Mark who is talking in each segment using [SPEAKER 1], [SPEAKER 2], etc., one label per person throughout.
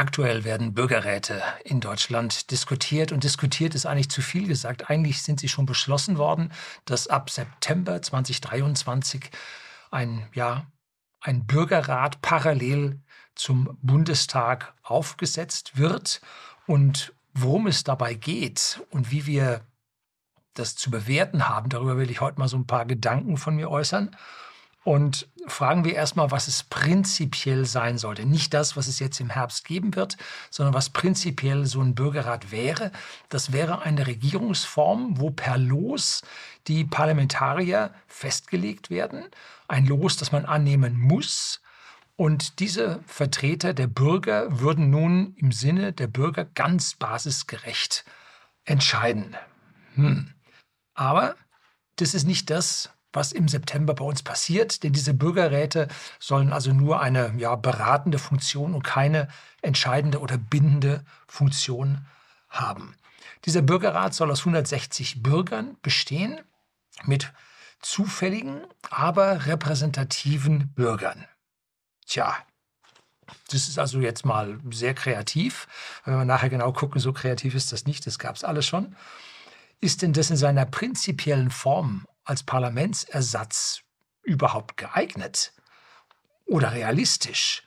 [SPEAKER 1] Aktuell werden Bürgerräte in Deutschland diskutiert und diskutiert ist eigentlich zu viel gesagt. Eigentlich sind sie schon beschlossen worden, dass ab September 2023 ein, ja, ein Bürgerrat parallel zum Bundestag aufgesetzt wird. Und worum es dabei geht und wie wir das zu bewerten haben, darüber will ich heute mal so ein paar Gedanken von mir äußern. Und fragen wir erstmal, was es prinzipiell sein sollte. Nicht das, was es jetzt im Herbst geben wird, sondern was prinzipiell so ein Bürgerrat wäre. Das wäre eine Regierungsform, wo per Los die Parlamentarier festgelegt werden. Ein Los, das man annehmen muss. Und diese Vertreter der Bürger würden nun im Sinne der Bürger ganz basisgerecht entscheiden. Hm. Aber das ist nicht das, was im September bei uns passiert, denn diese Bürgerräte sollen also nur eine ja, beratende Funktion und keine entscheidende oder bindende Funktion haben. Dieser Bürgerrat soll aus 160 Bürgern bestehen mit zufälligen, aber repräsentativen Bürgern. Tja, das ist also jetzt mal sehr kreativ. Wenn wir nachher genau gucken, so kreativ ist das nicht, das gab es alles schon. Ist denn das in seiner prinzipiellen Form als Parlamentsersatz überhaupt geeignet oder realistisch?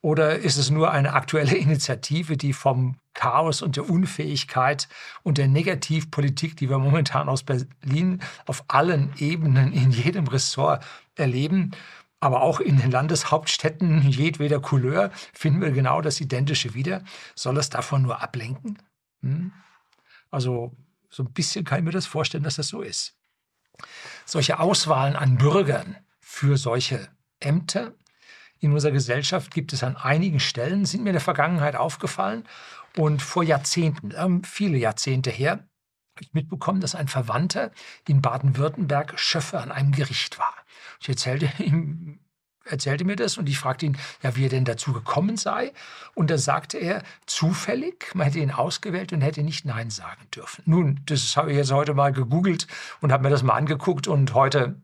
[SPEAKER 1] Oder ist es nur eine aktuelle Initiative, die vom Chaos und der Unfähigkeit und der Negativpolitik, die wir momentan aus Berlin auf allen Ebenen in jedem Ressort erleben, aber auch in den Landeshauptstädten jedweder Couleur finden wir genau das Identische wieder. Soll es davon nur ablenken? Hm? Also so ein bisschen kann ich mir das vorstellen, dass das so ist solche Auswahlen an Bürgern für solche Ämter in unserer Gesellschaft gibt es an einigen Stellen, sind mir in der Vergangenheit aufgefallen. Und vor Jahrzehnten, ähm, viele Jahrzehnte her, habe ich mitbekommen, dass ein Verwandter in Baden-Württemberg Schöffe an einem Gericht war. Ich erzählte ihm erzählte mir das und ich fragte ihn, ja, wie er denn dazu gekommen sei. Und da sagte er, zufällig, man hätte ihn ausgewählt und hätte nicht Nein sagen dürfen. Nun, das habe ich jetzt heute mal gegoogelt und habe mir das mal angeguckt und heute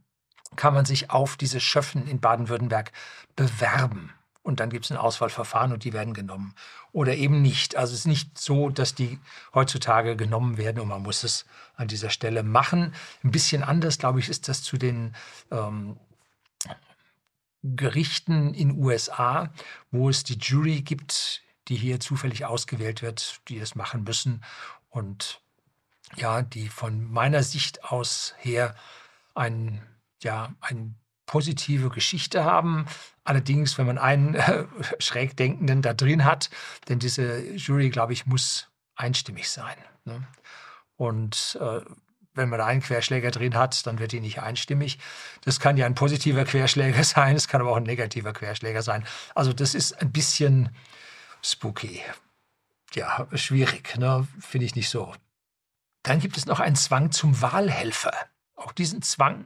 [SPEAKER 1] kann man sich auf diese Schöffen in Baden-Württemberg bewerben. Und dann gibt es ein Auswahlverfahren und die werden genommen. Oder eben nicht. Also es ist nicht so, dass die heutzutage genommen werden und man muss es an dieser Stelle machen. Ein bisschen anders, glaube ich, ist das zu den ähm, Gerichten in USA, wo es die Jury gibt, die hier zufällig ausgewählt wird, die es machen müssen und ja, die von meiner Sicht aus her ein, ja, eine positive Geschichte haben. Allerdings, wenn man einen äh, Schrägdenkenden da drin hat, denn diese Jury, glaube ich, muss einstimmig sein. Ne? Und äh, wenn man einen Querschläger drin hat, dann wird die nicht einstimmig. Das kann ja ein positiver Querschläger sein, es kann aber auch ein negativer Querschläger sein. Also das ist ein bisschen spooky. Ja, schwierig, ne? finde ich nicht so. Dann gibt es noch einen Zwang zum Wahlhelfer. Auch diesen Zwang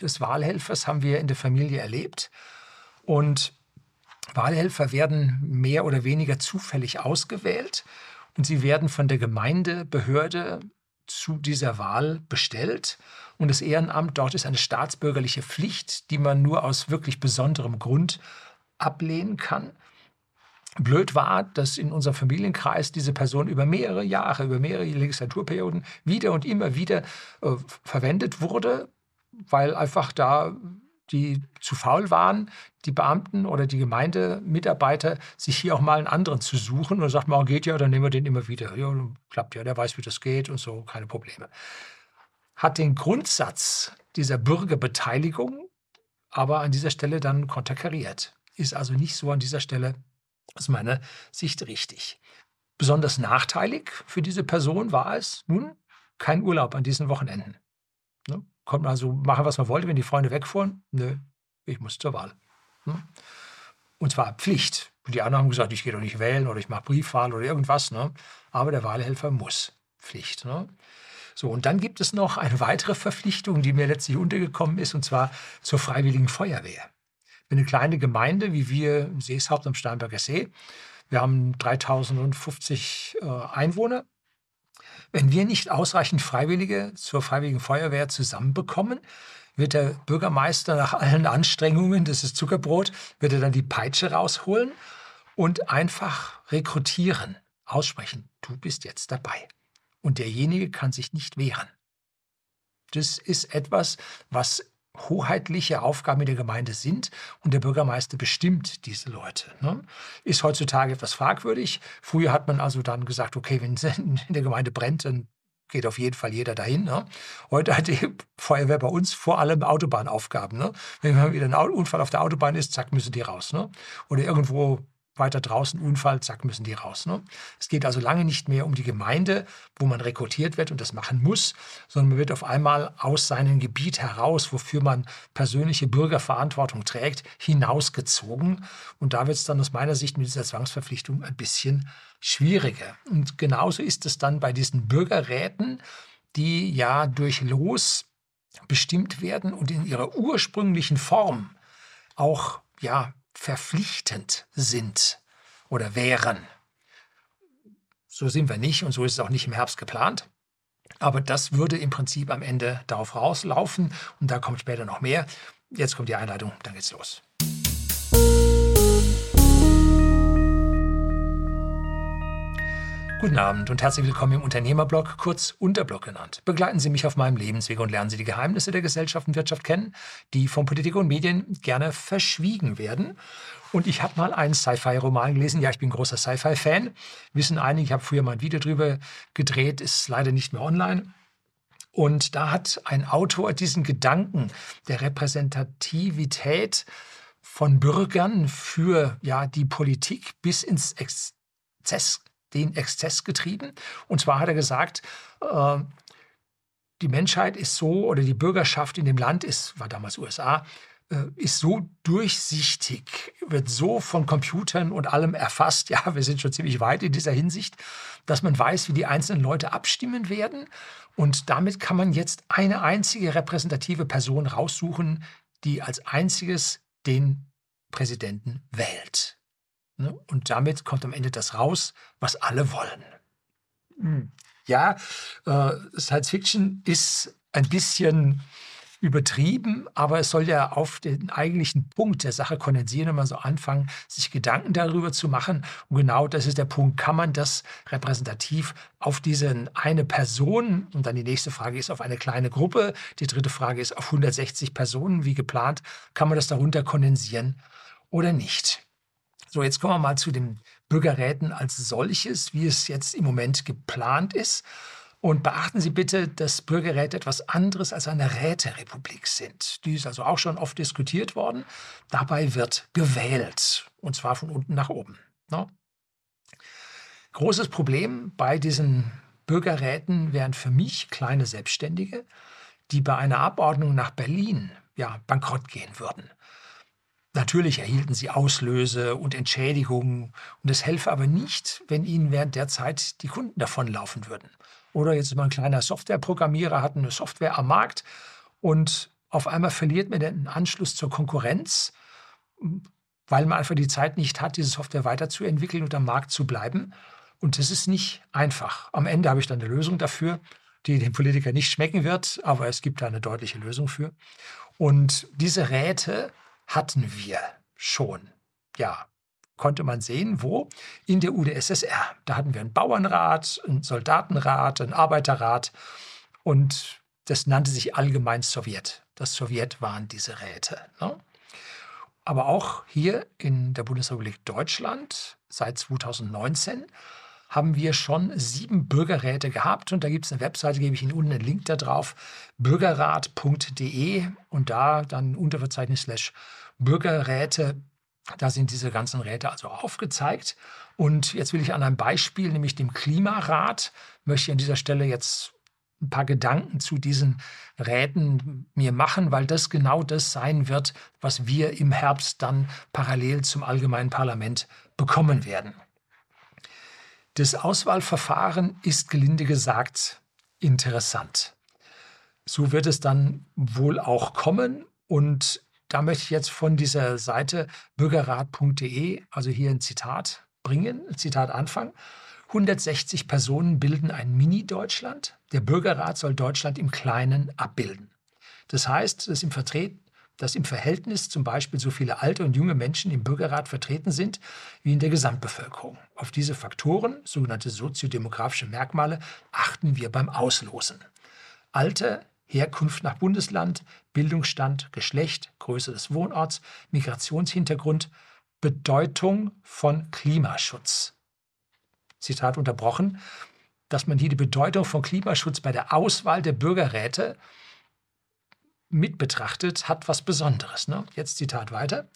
[SPEAKER 1] des Wahlhelfers haben wir in der Familie erlebt. Und Wahlhelfer werden mehr oder weniger zufällig ausgewählt und sie werden von der Gemeindebehörde zu dieser Wahl bestellt. Und das Ehrenamt dort ist eine staatsbürgerliche Pflicht, die man nur aus wirklich besonderem Grund ablehnen kann. Blöd war, dass in unserem Familienkreis diese Person über mehrere Jahre, über mehrere Legislaturperioden wieder und immer wieder äh, verwendet wurde, weil einfach da die zu faul waren, die Beamten oder die Gemeindemitarbeiter, sich hier auch mal einen anderen zu suchen und sagt man, geht ja, dann nehmen wir den immer wieder. Ja, klappt ja, der weiß, wie das geht und so, keine Probleme. Hat den Grundsatz dieser Bürgerbeteiligung aber an dieser Stelle dann konterkariert. Ist also nicht so an dieser Stelle aus meiner Sicht richtig. Besonders nachteilig für diese Person war es nun kein Urlaub an diesen Wochenenden. Ne? Konnte man also machen, was man wollte, wenn die Freunde wegfuhren. Nö, ich muss zur Wahl. Hm? Und zwar Pflicht. Die anderen haben gesagt, ich gehe doch nicht wählen oder ich mache Briefwahl oder irgendwas. Ne? Aber der Wahlhelfer muss. Pflicht. Ne? So, und dann gibt es noch eine weitere Verpflichtung, die mir letztlich untergekommen ist, und zwar zur Freiwilligen Feuerwehr. Für eine kleine Gemeinde wie wir, Seeshaupt am Starnberger See, wir haben 3050 äh, Einwohner wenn wir nicht ausreichend Freiwillige zur Freiwilligen Feuerwehr zusammenbekommen, wird der Bürgermeister nach allen Anstrengungen, das ist Zuckerbrot, wird er dann die Peitsche rausholen und einfach rekrutieren, aussprechen, du bist jetzt dabei. Und derjenige kann sich nicht wehren. Das ist etwas, was hoheitliche Aufgaben in der Gemeinde sind und der Bürgermeister bestimmt diese Leute. Ne? Ist heutzutage etwas fragwürdig. Früher hat man also dann gesagt, okay, wenn es in der Gemeinde brennt, dann geht auf jeden Fall jeder dahin. Ne? Heute hat die Feuerwehr bei uns vor allem Autobahnaufgaben. Ne? Wenn mal wieder ein Unfall auf der Autobahn ist, zack, müssen die raus. Ne? Oder irgendwo weiter draußen Unfall, zack, müssen die raus. Ne? Es geht also lange nicht mehr um die Gemeinde, wo man rekrutiert wird und das machen muss, sondern man wird auf einmal aus seinem Gebiet heraus, wofür man persönliche Bürgerverantwortung trägt, hinausgezogen. Und da wird es dann aus meiner Sicht mit dieser Zwangsverpflichtung ein bisschen schwieriger. Und genauso ist es dann bei diesen Bürgerräten, die ja durch Los bestimmt werden und in ihrer ursprünglichen Form auch ja verpflichtend sind oder wären. So sind wir nicht und so ist es auch nicht im Herbst geplant. Aber das würde im Prinzip am Ende darauf rauslaufen und da kommt später noch mehr. Jetzt kommt die Einleitung, dann geht's los. Guten Abend und herzlich willkommen im Unternehmerblog, kurz Unterblog genannt. Begleiten Sie mich auf meinem Lebensweg und lernen Sie die Geheimnisse der Gesellschaft und Wirtschaft kennen, die von Politik und Medien gerne verschwiegen werden. Und ich habe mal einen Sci-Fi-Roman gelesen. Ja, ich bin großer Sci-Fi-Fan. Wissen einige, ich habe früher mal ein Video drüber gedreht, ist leider nicht mehr online. Und da hat ein Autor diesen Gedanken der Repräsentativität von Bürgern für ja, die Politik bis ins Exzess den Exzess getrieben. Und zwar hat er gesagt, äh, die Menschheit ist so oder die Bürgerschaft in dem Land ist, war damals USA, äh, ist so durchsichtig, wird so von Computern und allem erfasst, ja, wir sind schon ziemlich weit in dieser Hinsicht, dass man weiß, wie die einzelnen Leute abstimmen werden. Und damit kann man jetzt eine einzige repräsentative Person raussuchen, die als einziges den Präsidenten wählt. Ne? Und damit kommt am Ende das raus, was alle wollen. Hm. Ja, äh, Science Fiction ist ein bisschen übertrieben, aber es soll ja auf den eigentlichen Punkt der Sache kondensieren, wenn man so anfangen, sich Gedanken darüber zu machen. Und genau das ist der Punkt. Kann man das repräsentativ auf diese eine Person, und dann die nächste Frage ist auf eine kleine Gruppe, die dritte Frage ist auf 160 Personen, wie geplant, kann man das darunter kondensieren oder nicht? So, jetzt kommen wir mal zu den Bürgerräten als solches, wie es jetzt im Moment geplant ist. Und beachten Sie bitte, dass Bürgerräte etwas anderes als eine Räterepublik sind. Die ist also auch schon oft diskutiert worden. Dabei wird gewählt, und zwar von unten nach oben. Ne? Großes Problem bei diesen Bürgerräten wären für mich kleine Selbstständige, die bei einer Abordnung nach Berlin ja, bankrott gehen würden. Natürlich erhielten sie Auslöse und Entschädigungen und es helfe aber nicht, wenn ihnen während der Zeit die Kunden davonlaufen würden. Oder jetzt mal ein kleiner Softwareprogrammierer hat eine Software am Markt und auf einmal verliert man den Anschluss zur Konkurrenz, weil man einfach die Zeit nicht hat, diese Software weiterzuentwickeln und am Markt zu bleiben. Und das ist nicht einfach. Am Ende habe ich dann eine Lösung dafür, die dem Politiker nicht schmecken wird, aber es gibt da eine deutliche Lösung für. Und diese Räte hatten wir schon. Ja, konnte man sehen, wo? In der UdSSR. Da hatten wir einen Bauernrat, einen Soldatenrat, einen Arbeiterrat und das nannte sich allgemein Sowjet. Das Sowjet waren diese Räte. Ne? Aber auch hier in der Bundesrepublik Deutschland seit 2019 haben wir schon sieben Bürgerräte gehabt und da gibt es eine Webseite, gebe ich Ihnen unten einen Link da drauf, bürgerrat.de und da dann Unterverzeichnis slash Bürgerräte, da sind diese ganzen Räte also aufgezeigt. Und jetzt will ich an einem Beispiel, nämlich dem Klimarat, möchte ich an dieser Stelle jetzt ein paar Gedanken zu diesen Räten mir machen, weil das genau das sein wird, was wir im Herbst dann parallel zum allgemeinen Parlament bekommen werden. Das Auswahlverfahren ist gelinde gesagt interessant. So wird es dann wohl auch kommen und da möchte ich jetzt von dieser Seite bürgerrat.de, also hier ein Zitat bringen, Zitat anfangen. 160 Personen bilden ein Mini-Deutschland. Der Bürgerrat soll Deutschland im Kleinen abbilden. Das heißt, dass im Vertret dass im Verhältnis zum Beispiel so viele alte und junge Menschen im Bürgerrat vertreten sind wie in der Gesamtbevölkerung. Auf diese Faktoren, sogenannte soziodemografische Merkmale, achten wir beim Auslosen. Alter, Herkunft nach Bundesland, Bildungsstand, Geschlecht, Größe des Wohnorts, Migrationshintergrund, Bedeutung von Klimaschutz. Zitat unterbrochen, dass man hier die Bedeutung von Klimaschutz bei der Auswahl der Bürgerräte mit betrachtet, hat was Besonderes. Ne? Jetzt Zitat weiter.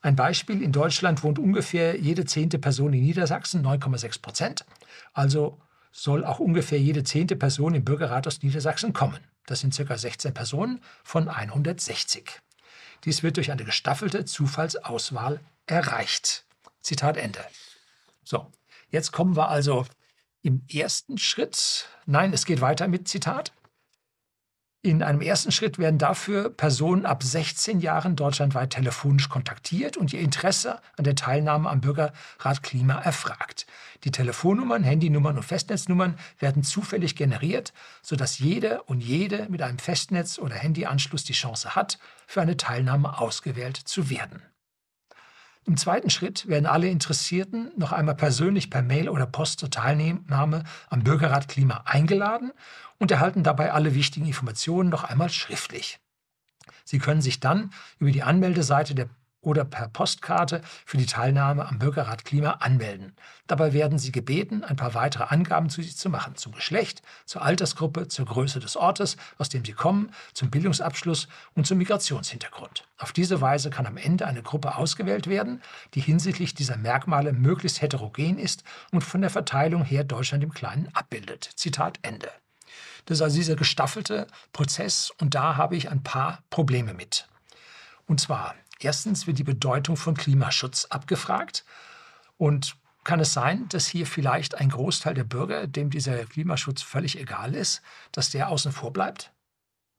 [SPEAKER 1] Ein Beispiel, in Deutschland wohnt ungefähr jede zehnte Person in Niedersachsen, 9,6 Prozent. Also soll auch ungefähr jede zehnte Person im Bürgerrat aus Niedersachsen kommen. Das sind ca. 16 Personen von 160. Dies wird durch eine gestaffelte Zufallsauswahl erreicht. Zitat Ende. So, jetzt kommen wir also im ersten Schritt. Nein, es geht weiter mit Zitat. In einem ersten Schritt werden dafür Personen ab 16 Jahren deutschlandweit telefonisch kontaktiert und ihr Interesse an der Teilnahme am Bürgerrat Klima erfragt. Die Telefonnummern, Handynummern und Festnetznummern werden zufällig generiert, sodass jeder und jede mit einem Festnetz- oder Handyanschluss die Chance hat, für eine Teilnahme ausgewählt zu werden. Im zweiten Schritt werden alle Interessierten noch einmal persönlich per Mail oder Post zur Teilnahme am Bürgerrat Klima eingeladen und erhalten dabei alle wichtigen Informationen noch einmal schriftlich. Sie können sich dann über die Anmeldeseite der oder per Postkarte für die Teilnahme am Bürgerrat Klima anmelden. Dabei werden Sie gebeten, ein paar weitere Angaben zu sich zu machen, zum Geschlecht, zur Altersgruppe, zur Größe des Ortes, aus dem Sie kommen, zum Bildungsabschluss und zum Migrationshintergrund. Auf diese Weise kann am Ende eine Gruppe ausgewählt werden, die hinsichtlich dieser Merkmale möglichst heterogen ist und von der Verteilung her Deutschland im Kleinen abbildet. Zitat Ende. Das ist also dieser gestaffelte Prozess und da habe ich ein paar Probleme mit. Und zwar, erstens wird die Bedeutung von Klimaschutz abgefragt und kann es sein, dass hier vielleicht ein Großteil der Bürger, dem dieser Klimaschutz völlig egal ist, dass der außen vor bleibt?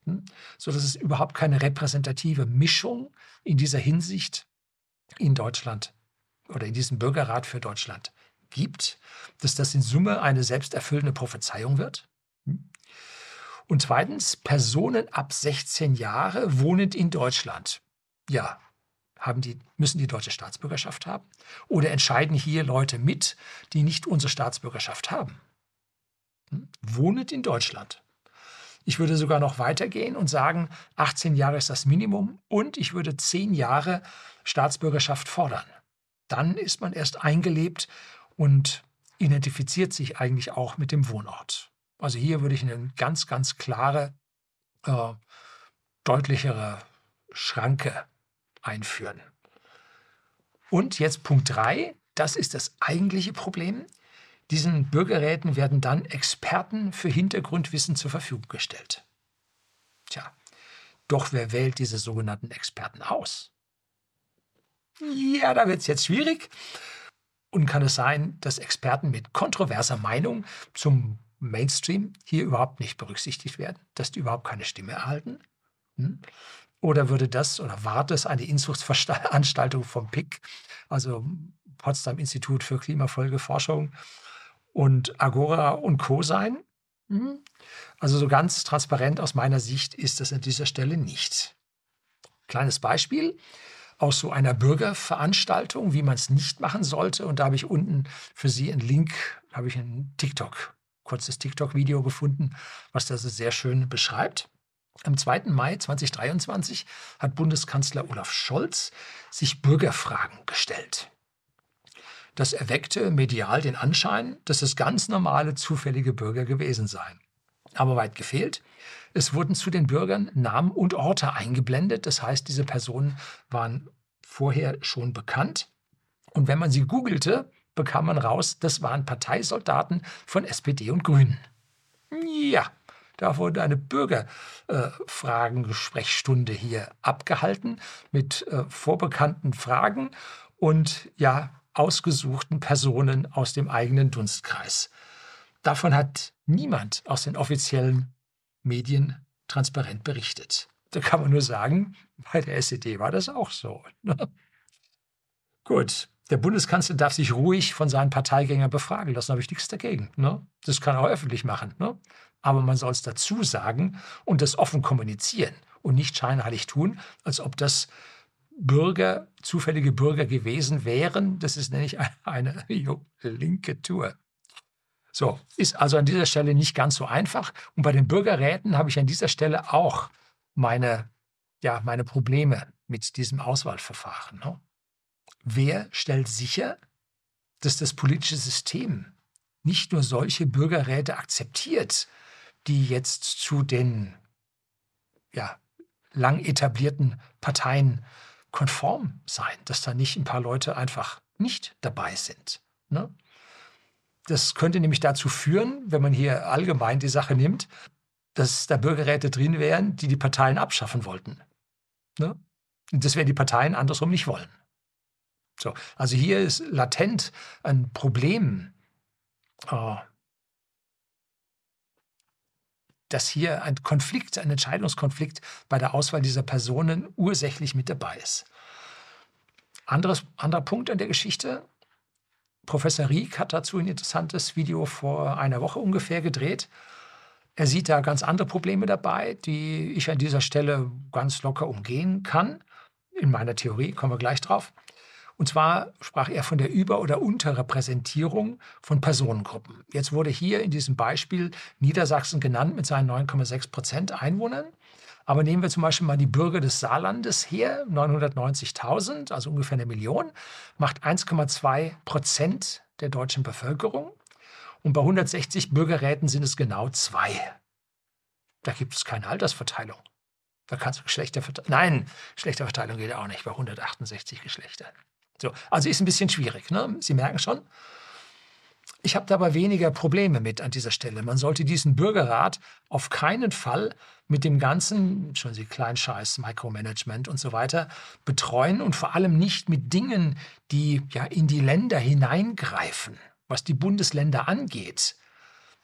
[SPEAKER 1] Hm? So dass es überhaupt keine repräsentative Mischung in dieser Hinsicht in Deutschland oder in diesem Bürgerrat für Deutschland gibt, dass das in Summe eine selbsterfüllende Prophezeiung wird? Hm? Und zweitens, Personen ab 16 Jahre wohnend in Deutschland. Ja, haben die, müssen die deutsche Staatsbürgerschaft haben? Oder entscheiden hier Leute mit, die nicht unsere Staatsbürgerschaft haben? Hm? Wohnend in Deutschland. Ich würde sogar noch weitergehen und sagen, 18 Jahre ist das Minimum und ich würde 10 Jahre Staatsbürgerschaft fordern. Dann ist man erst eingelebt und identifiziert sich eigentlich auch mit dem Wohnort. Also hier würde ich eine ganz, ganz klare, äh, deutlichere Schranke einführen. Und jetzt Punkt 3, das ist das eigentliche Problem. Diesen Bürgerräten werden dann Experten für Hintergrundwissen zur Verfügung gestellt. Tja, doch wer wählt diese sogenannten Experten aus? Ja, da wird es jetzt schwierig. Und kann es sein, dass Experten mit kontroverser Meinung zum Mainstream hier überhaupt nicht berücksichtigt werden, dass die überhaupt keine Stimme erhalten? Hm? Oder würde das oder war das eine Inzuchtsveranstaltung vom PIC, also Potsdam Institut für Klimafolgeforschung und Agora und Co. sein? Hm? Also so ganz transparent aus meiner Sicht ist das an dieser Stelle nicht. Kleines Beispiel aus so einer Bürgerveranstaltung, wie man es nicht machen sollte. Und da habe ich unten für Sie einen Link, da habe ich einen TikTok kurzes TikTok-Video gefunden, was das sehr schön beschreibt. Am 2. Mai 2023 hat Bundeskanzler Olaf Scholz sich Bürgerfragen gestellt. Das erweckte medial den Anschein, dass es ganz normale, zufällige Bürger gewesen seien. Aber weit gefehlt. Es wurden zu den Bürgern Namen und Orte eingeblendet. Das heißt, diese Personen waren vorher schon bekannt. Und wenn man sie googelte, bekam man raus, das waren Parteisoldaten von SPD und Grünen. Ja, da wurde eine Bürgerfragengesprächsstunde äh, hier abgehalten mit äh, vorbekannten Fragen und ja, ausgesuchten Personen aus dem eigenen Dunstkreis. Davon hat niemand aus den offiziellen Medien transparent berichtet. Da kann man nur sagen, bei der SED war das auch so. Ne? Gut, der Bundeskanzler darf sich ruhig von seinen Parteigängern befragen lassen, habe ich nichts dagegen. Ne? Das kann er auch öffentlich machen. Ne? Aber man soll es dazu sagen und das offen kommunizieren und nicht scheinheilig tun, als ob das Bürger, zufällige Bürger gewesen wären. Das ist nämlich eine, eine linke Tour. So, ist also an dieser Stelle nicht ganz so einfach. Und bei den Bürgerräten habe ich an dieser Stelle auch meine, ja, meine Probleme mit diesem Auswahlverfahren. Ne? Wer stellt sicher, dass das politische System nicht nur solche Bürgerräte akzeptiert, die jetzt zu den ja, lang etablierten Parteien konform sein, dass da nicht ein paar Leute einfach nicht dabei sind. Ne? Das könnte nämlich dazu führen, wenn man hier allgemein die Sache nimmt, dass da Bürgerräte drin wären, die die Parteien abschaffen wollten. Ne? Und das werden die Parteien andersrum nicht wollen. So, also hier ist latent ein Problem, äh, dass hier ein Konflikt, ein Entscheidungskonflikt bei der Auswahl dieser Personen ursächlich mit dabei ist. Anderes, anderer Punkt an der Geschichte. Professor Rieck hat dazu ein interessantes Video vor einer Woche ungefähr gedreht. Er sieht da ganz andere Probleme dabei, die ich an dieser Stelle ganz locker umgehen kann. In meiner Theorie kommen wir gleich drauf. Und zwar sprach er von der Über- oder Unterrepräsentierung von Personengruppen. Jetzt wurde hier in diesem Beispiel Niedersachsen genannt mit seinen 9,6 Prozent Einwohnern. Aber nehmen wir zum Beispiel mal die Bürger des Saarlandes her, 990.000, also ungefähr eine Million, macht 1,2 Prozent der deutschen Bevölkerung. Und bei 160 Bürgerräten sind es genau zwei. Da gibt es keine Altersverteilung. Da kannst du Geschlechterverteilung. Nein, Geschlechterverteilung geht auch nicht bei 168 Geschlechtern. So, also ist ein bisschen schwierig. Ne? Sie merken schon. Ich habe dabei weniger Probleme mit an dieser Stelle. Man sollte diesen Bürgerrat auf keinen Fall mit dem ganzen, schon Sie Kleinscheiß, Micromanagement und so weiter betreuen und vor allem nicht mit Dingen, die ja in die Länder hineingreifen, was die Bundesländer angeht.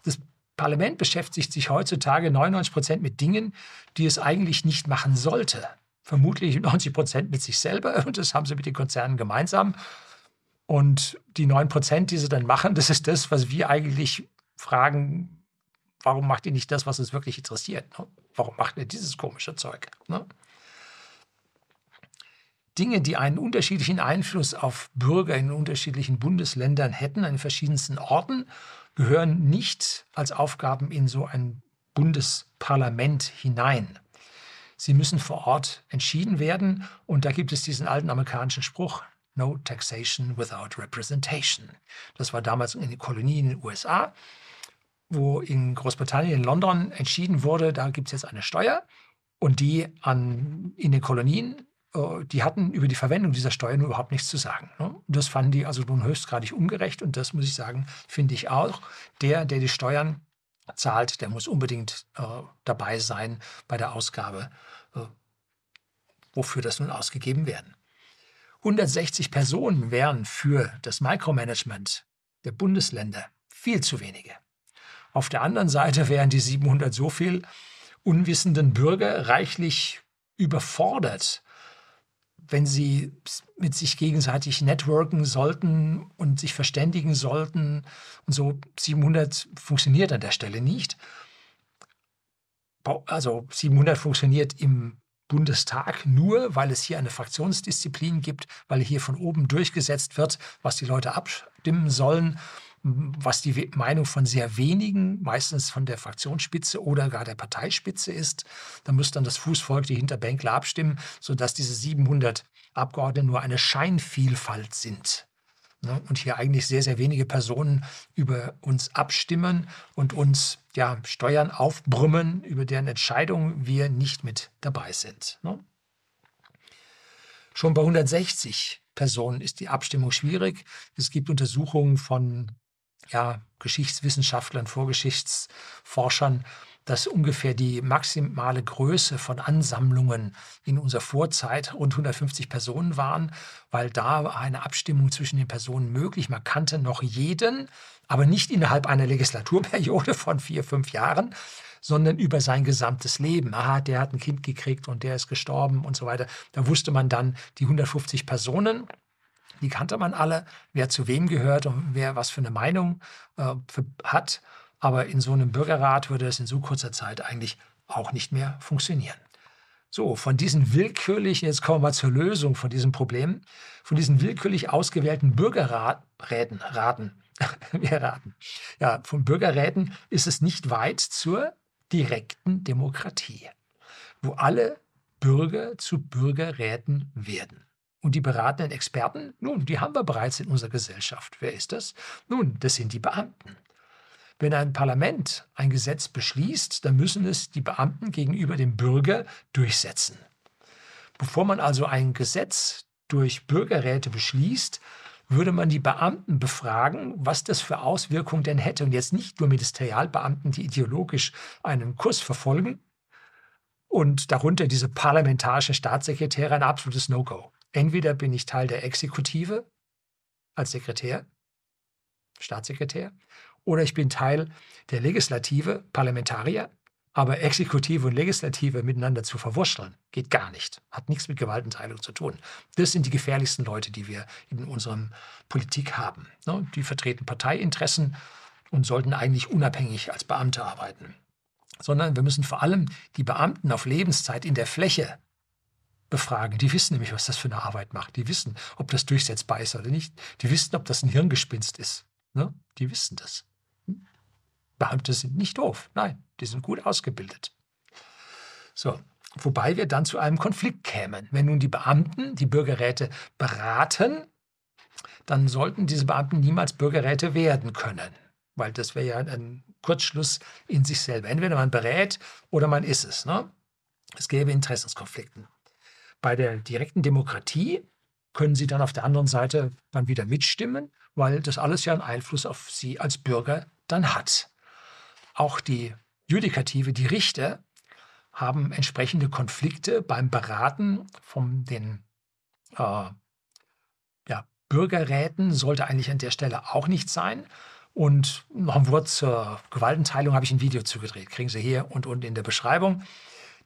[SPEAKER 1] Das Parlament beschäftigt sich heutzutage 99 Prozent mit Dingen, die es eigentlich nicht machen sollte vermutlich 90 Prozent mit sich selber und das haben sie mit den Konzernen gemeinsam. Und die 9 Prozent, die sie dann machen, das ist das, was wir eigentlich fragen, warum macht ihr nicht das, was uns wirklich interessiert? Ne? Warum macht ihr dieses komische Zeug? Ne? Dinge, die einen unterschiedlichen Einfluss auf Bürger in unterschiedlichen Bundesländern hätten, an verschiedensten Orten, gehören nicht als Aufgaben in so ein Bundesparlament hinein. Sie müssen vor Ort entschieden werden. Und da gibt es diesen alten amerikanischen Spruch, No taxation without representation. Das war damals in den Kolonien in den USA, wo in Großbritannien, in London entschieden wurde, da gibt es jetzt eine Steuer. Und die an, in den Kolonien, äh, die hatten über die Verwendung dieser Steuer nur überhaupt nichts zu sagen. Ne? Das fanden die also nun höchstgradig ungerecht. Und das muss ich sagen, finde ich auch. Der, der die Steuern zahlt, der muss unbedingt äh, dabei sein bei der Ausgabe, äh, wofür das nun ausgegeben werden. 160 Personen wären für das Micromanagement der Bundesländer viel zu wenige. Auf der anderen Seite wären die 700 so viel unwissenden Bürger reichlich überfordert wenn sie mit sich gegenseitig networken sollten und sich verständigen sollten und so 700 funktioniert an der Stelle nicht. Also 700 funktioniert im Bundestag nur, weil es hier eine Fraktionsdisziplin gibt, weil hier von oben durchgesetzt wird, was die Leute abstimmen sollen was die Meinung von sehr wenigen, meistens von der Fraktionsspitze oder gar der Parteispitze ist. Da muss dann das Fußvolk, die Hinterbänkler abstimmen, sodass diese 700 Abgeordneten nur eine Scheinvielfalt sind. Ne? Und hier eigentlich sehr, sehr wenige Personen über uns abstimmen und uns ja, Steuern aufbrummen, über deren Entscheidungen wir nicht mit dabei sind. Ne? Schon bei 160 Personen ist die Abstimmung schwierig. Es gibt Untersuchungen von ja, Geschichtswissenschaftlern, Vorgeschichtsforschern, dass ungefähr die maximale Größe von Ansammlungen in unserer Vorzeit rund 150 Personen waren, weil da war eine Abstimmung zwischen den Personen möglich. Man kannte noch jeden, aber nicht innerhalb einer Legislaturperiode von vier, fünf Jahren, sondern über sein gesamtes Leben. Aha, der hat ein Kind gekriegt und der ist gestorben und so weiter. Da wusste man dann die 150 Personen die kannte man alle, wer zu wem gehört und wer was für eine Meinung äh, für, hat. Aber in so einem Bürgerrat würde das in so kurzer Zeit eigentlich auch nicht mehr funktionieren. So, von diesen willkürlichen, jetzt kommen wir mal zur Lösung von diesem Problem, von diesen willkürlich ausgewählten Bürgerräten, Raten, wir raten, ja, von Bürgerräten ist es nicht weit zur direkten Demokratie, wo alle Bürger zu Bürgerräten werden. Und die beratenden Experten, nun, die haben wir bereits in unserer Gesellschaft. Wer ist das? Nun, das sind die Beamten. Wenn ein Parlament ein Gesetz beschließt, dann müssen es die Beamten gegenüber dem Bürger durchsetzen. Bevor man also ein Gesetz durch Bürgerräte beschließt, würde man die Beamten befragen, was das für Auswirkungen denn hätte. Und jetzt nicht nur Ministerialbeamten, die ideologisch einen Kurs verfolgen und darunter diese parlamentarischen Staatssekretäre ein absolutes No-Go. Entweder bin ich Teil der Exekutive als Sekretär, Staatssekretär, oder ich bin Teil der Legislative, Parlamentarier, aber Exekutive und Legislative miteinander zu verwurschteln, geht gar nicht. Hat nichts mit Gewaltenteilung zu tun. Das sind die gefährlichsten Leute, die wir in unserer Politik haben. Ne? Die vertreten Parteiinteressen und sollten eigentlich unabhängig als Beamte arbeiten. Sondern wir müssen vor allem die Beamten auf Lebenszeit in der Fläche befragen. Die wissen nämlich, was das für eine Arbeit macht. Die wissen, ob das durchsetzbar ist oder nicht. Die wissen, ob das ein Hirngespinst ist. Ne? Die wissen das. Beamte sind nicht doof. Nein, die sind gut ausgebildet. So, wobei wir dann zu einem Konflikt kämen. Wenn nun die Beamten die Bürgerräte beraten, dann sollten diese Beamten niemals Bürgerräte werden können, weil das wäre ja ein Kurzschluss in sich selber. Entweder man berät oder man ist es. Ne? Es gäbe Interessenskonflikten. Bei der direkten Demokratie können sie dann auf der anderen Seite dann wieder mitstimmen, weil das alles ja einen Einfluss auf sie als Bürger dann hat. Auch die Judikative, die Richter, haben entsprechende Konflikte beim Beraten von den äh, ja, Bürgerräten, sollte eigentlich an der Stelle auch nicht sein. Und noch ein Wort zur Gewaltenteilung habe ich ein Video zugedreht. Kriegen Sie hier und unten in der Beschreibung.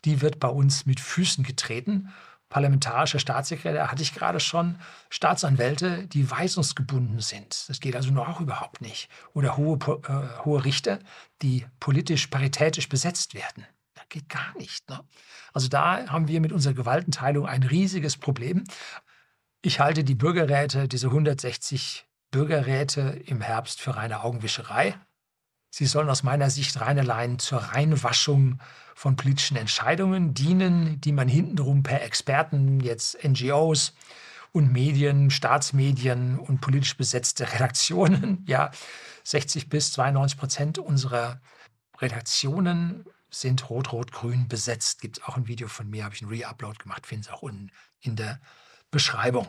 [SPEAKER 1] Die wird bei uns mit Füßen getreten parlamentarischer Staatssekretär, hatte ich gerade schon, Staatsanwälte, die weisungsgebunden sind. Das geht also noch überhaupt nicht. Oder hohe, äh, hohe Richter, die politisch paritätisch besetzt werden. Das geht gar nicht. Ne? Also da haben wir mit unserer Gewaltenteilung ein riesiges Problem. Ich halte die Bürgerräte, diese 160 Bürgerräte im Herbst für reine Augenwischerei. Sie sollen aus meiner Sicht rein allein zur Reinwaschung von politischen Entscheidungen dienen, die man hintenrum per Experten, jetzt NGOs und Medien, Staatsmedien und politisch besetzte Redaktionen, ja, 60 bis 92 Prozent unserer Redaktionen sind rot-rot-grün besetzt. Gibt es auch ein Video von mir, habe ich einen Re-Upload gemacht, finden Sie auch unten in der Beschreibung.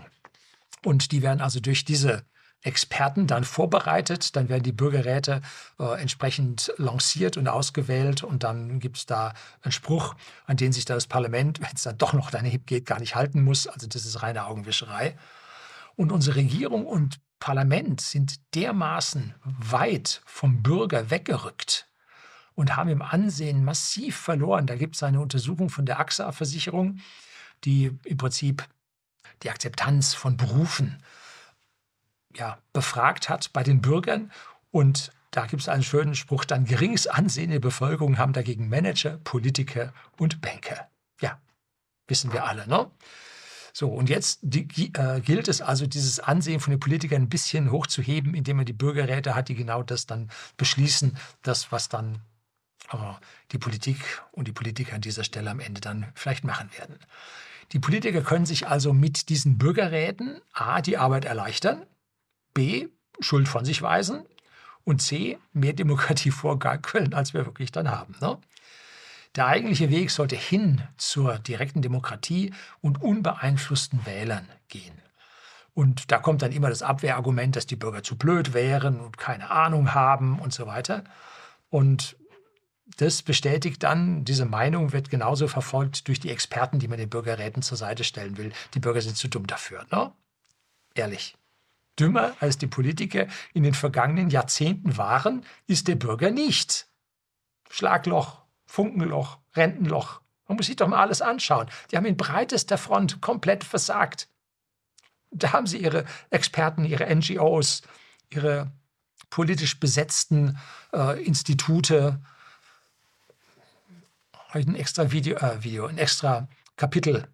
[SPEAKER 1] Und die werden also durch diese Experten dann vorbereitet, dann werden die Bürgerräte äh, entsprechend lanciert und ausgewählt und dann gibt es da einen Spruch, an den sich das Parlament, wenn es dann doch noch daneben geht, gar nicht halten muss. Also das ist reine Augenwischerei. Und unsere Regierung und Parlament sind dermaßen weit vom Bürger weggerückt und haben im Ansehen massiv verloren. Da gibt es eine Untersuchung von der AXA-Versicherung, die im Prinzip die Akzeptanz von Berufen ja, befragt hat bei den Bürgern. Und da gibt es einen schönen Spruch, dann geringes Ansehen der Bevölkerung haben dagegen Manager, Politiker und Banker. Ja, wissen wir alle, ne? So, und jetzt die, äh, gilt es also, dieses Ansehen von den Politikern ein bisschen hochzuheben, indem man die Bürgerräte hat, die genau das dann beschließen, das, was dann äh, die Politik und die Politiker an dieser Stelle am Ende dann vielleicht machen werden. Die Politiker können sich also mit diesen Bürgerräten A, die Arbeit erleichtern, B, Schuld von sich weisen und C, mehr Demokratie vorgaukeln, als wir wirklich dann haben. Ne? Der eigentliche Weg sollte hin zur direkten Demokratie und unbeeinflussten Wählern gehen. Und da kommt dann immer das Abwehrargument, dass die Bürger zu blöd wären und keine Ahnung haben und so weiter. Und das bestätigt dann, diese Meinung wird genauso verfolgt durch die Experten, die man den Bürgerräten zur Seite stellen will. Die Bürger sind zu dumm dafür. Ne? Ehrlich dümmer als die Politiker in den vergangenen Jahrzehnten waren, ist der Bürger nicht. Schlagloch, Funkenloch, Rentenloch. Man muss sich doch mal alles anschauen. Die haben in breitester Front komplett versagt. Da haben sie ihre Experten, ihre NGOs, ihre politisch besetzten äh, Institute, ein extra Video, äh, Video, ein extra Kapitel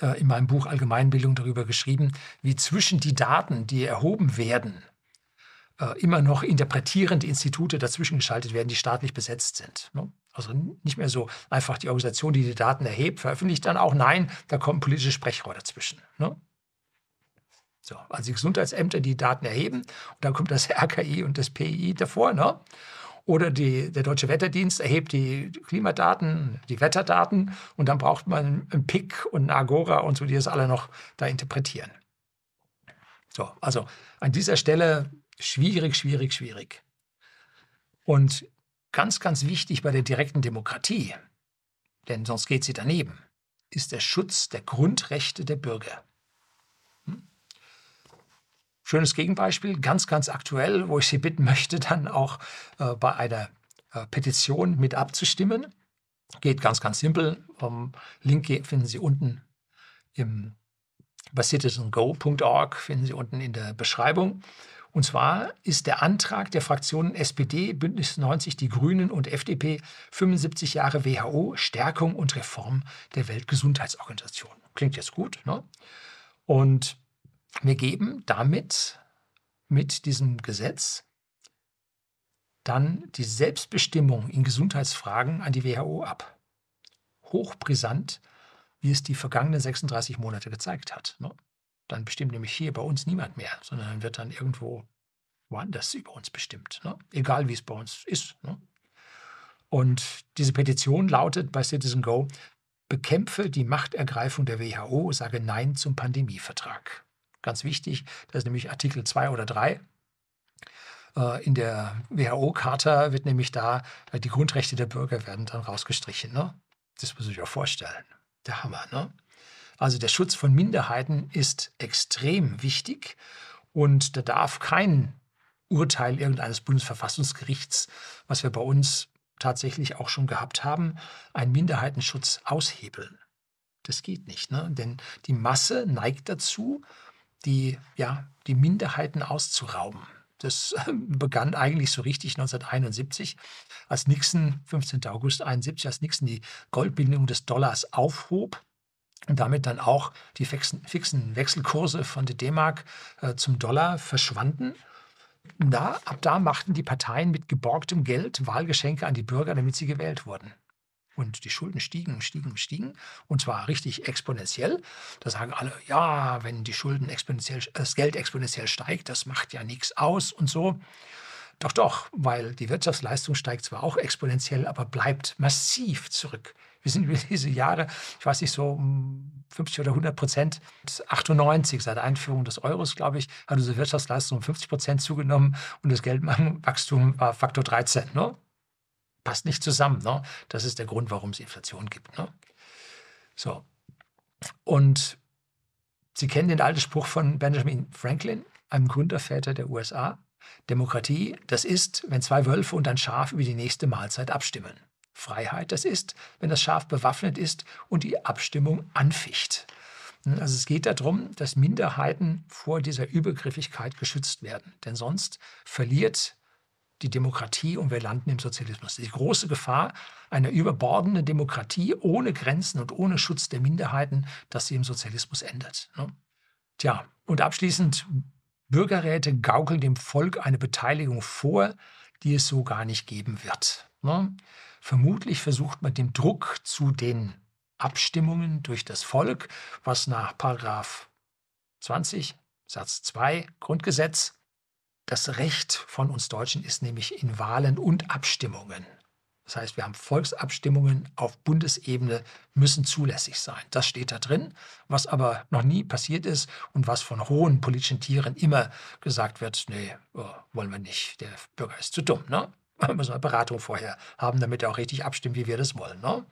[SPEAKER 1] in meinem Buch Allgemeinbildung darüber geschrieben, wie zwischen die Daten, die erhoben werden, äh, immer noch interpretierende Institute dazwischen geschaltet werden, die staatlich besetzt sind. Ne? Also nicht mehr so einfach die Organisation, die die Daten erhebt, veröffentlicht dann auch. Nein, da kommen politische Sprechrohr dazwischen. Ne? So, also die Gesundheitsämter, die Daten erheben, und dann kommt das RKI und das PI davor. Ne? Oder die, der Deutsche Wetterdienst erhebt die Klimadaten, die Wetterdaten und dann braucht man ein PIC und ein Agora und so, die das alle noch da interpretieren. So, also an dieser Stelle schwierig, schwierig, schwierig. Und ganz, ganz wichtig bei der direkten Demokratie, denn sonst geht sie daneben, ist der Schutz der Grundrechte der Bürger. Schönes Gegenbeispiel, ganz, ganz aktuell, wo ich Sie bitten möchte, dann auch äh, bei einer äh, Petition mit abzustimmen. Geht ganz, ganz simpel. Um, Link finden Sie unten im, bei citizengo.org, finden Sie unten in der Beschreibung. Und zwar ist der Antrag der Fraktionen SPD, Bündnis 90, die Grünen und FDP 75 Jahre WHO, Stärkung und Reform der Weltgesundheitsorganisation. Klingt jetzt gut, ne? Und wir geben damit, mit diesem Gesetz, dann die Selbstbestimmung in Gesundheitsfragen an die WHO ab. Hochbrisant, wie es die vergangenen 36 Monate gezeigt hat. Ne? Dann bestimmt nämlich hier bei uns niemand mehr, sondern wird dann irgendwo woanders über uns bestimmt. Ne? Egal wie es bei uns ist. Ne? Und diese Petition lautet bei Citizen Go, bekämpfe die Machtergreifung der WHO, sage Nein zum Pandemievertrag. Ganz wichtig, das ist nämlich Artikel 2 oder 3. Äh, in der WHO-Charta wird nämlich da, äh, die Grundrechte der Bürger werden dann rausgestrichen. Ne? Das muss ich auch vorstellen. Der Hammer. Ne? Also der Schutz von Minderheiten ist extrem wichtig und da darf kein Urteil irgendeines Bundesverfassungsgerichts, was wir bei uns tatsächlich auch schon gehabt haben, einen Minderheitenschutz aushebeln. Das geht nicht, ne? denn die Masse neigt dazu, die, ja, die Minderheiten auszurauben. Das begann eigentlich so richtig 1971, als Nixon, 15. August 1971, als Nixon die Goldbindung des Dollars aufhob und damit dann auch die fixen, fixen Wechselkurse von der D-Mark äh, zum Dollar verschwanden. Da, ab da machten die Parteien mit geborgtem Geld Wahlgeschenke an die Bürger, damit sie gewählt wurden. Und die Schulden stiegen und stiegen und stiegen. Und zwar richtig exponentiell. Da sagen alle, ja, wenn die Schulden exponentiell, das Geld exponentiell steigt, das macht ja nichts aus und so. Doch, doch, weil die Wirtschaftsleistung steigt zwar auch exponentiell, aber bleibt massiv zurück. Wir sind über diese Jahre, ich weiß nicht, so 50 oder 100 Prozent, 98 seit Einführung des Euros, glaube ich, hat unsere Wirtschaftsleistung um 50 Prozent zugenommen und das Geldwachstum war Faktor 13. Ne? Passt nicht zusammen. Ne? Das ist der Grund, warum es Inflation gibt. Ne? So. Und Sie kennen den alten Spruch von Benjamin Franklin, einem Gründerväter der USA. Demokratie, das ist, wenn zwei Wölfe und ein Schaf über die nächste Mahlzeit abstimmen. Freiheit, das ist, wenn das Schaf bewaffnet ist und die Abstimmung anficht. Also es geht darum, dass Minderheiten vor dieser Übergriffigkeit geschützt werden. Denn sonst verliert die Demokratie und wir landen im Sozialismus. Die große Gefahr einer überbordenden Demokratie ohne Grenzen und ohne Schutz der Minderheiten, dass sie im Sozialismus endet. Ne? Tja, und abschließend Bürgerräte gaukeln dem Volk eine Beteiligung vor, die es so gar nicht geben wird. Ne? Vermutlich versucht man den Druck zu den Abstimmungen durch das Volk, was nach Paragraph 20 Satz 2 Grundgesetz das Recht von uns Deutschen ist nämlich in Wahlen und Abstimmungen das heißt, wir haben Volksabstimmungen auf Bundesebene müssen zulässig sein. Das steht da drin, was aber noch nie passiert ist und was von hohen politischen Tieren immer gesagt wird, nee, oh, wollen wir nicht, der Bürger ist zu dumm. Ne? Wir müssen eine Beratung vorher haben, damit er auch richtig abstimmt, wie wir das wollen. Ne?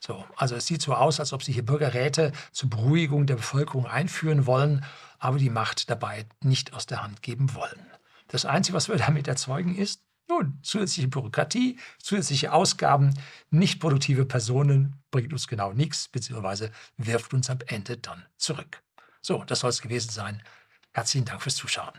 [SPEAKER 1] So, also es sieht so aus, als ob sie hier Bürgerräte zur Beruhigung der Bevölkerung einführen wollen, aber die Macht dabei nicht aus der Hand geben wollen. Das Einzige, was wir damit erzeugen, ist, nun, zusätzliche Bürokratie, zusätzliche Ausgaben, nicht produktive Personen bringt uns genau nichts, beziehungsweise wirft uns am Ende dann zurück. So, das soll es gewesen sein. Herzlichen Dank fürs Zuschauen.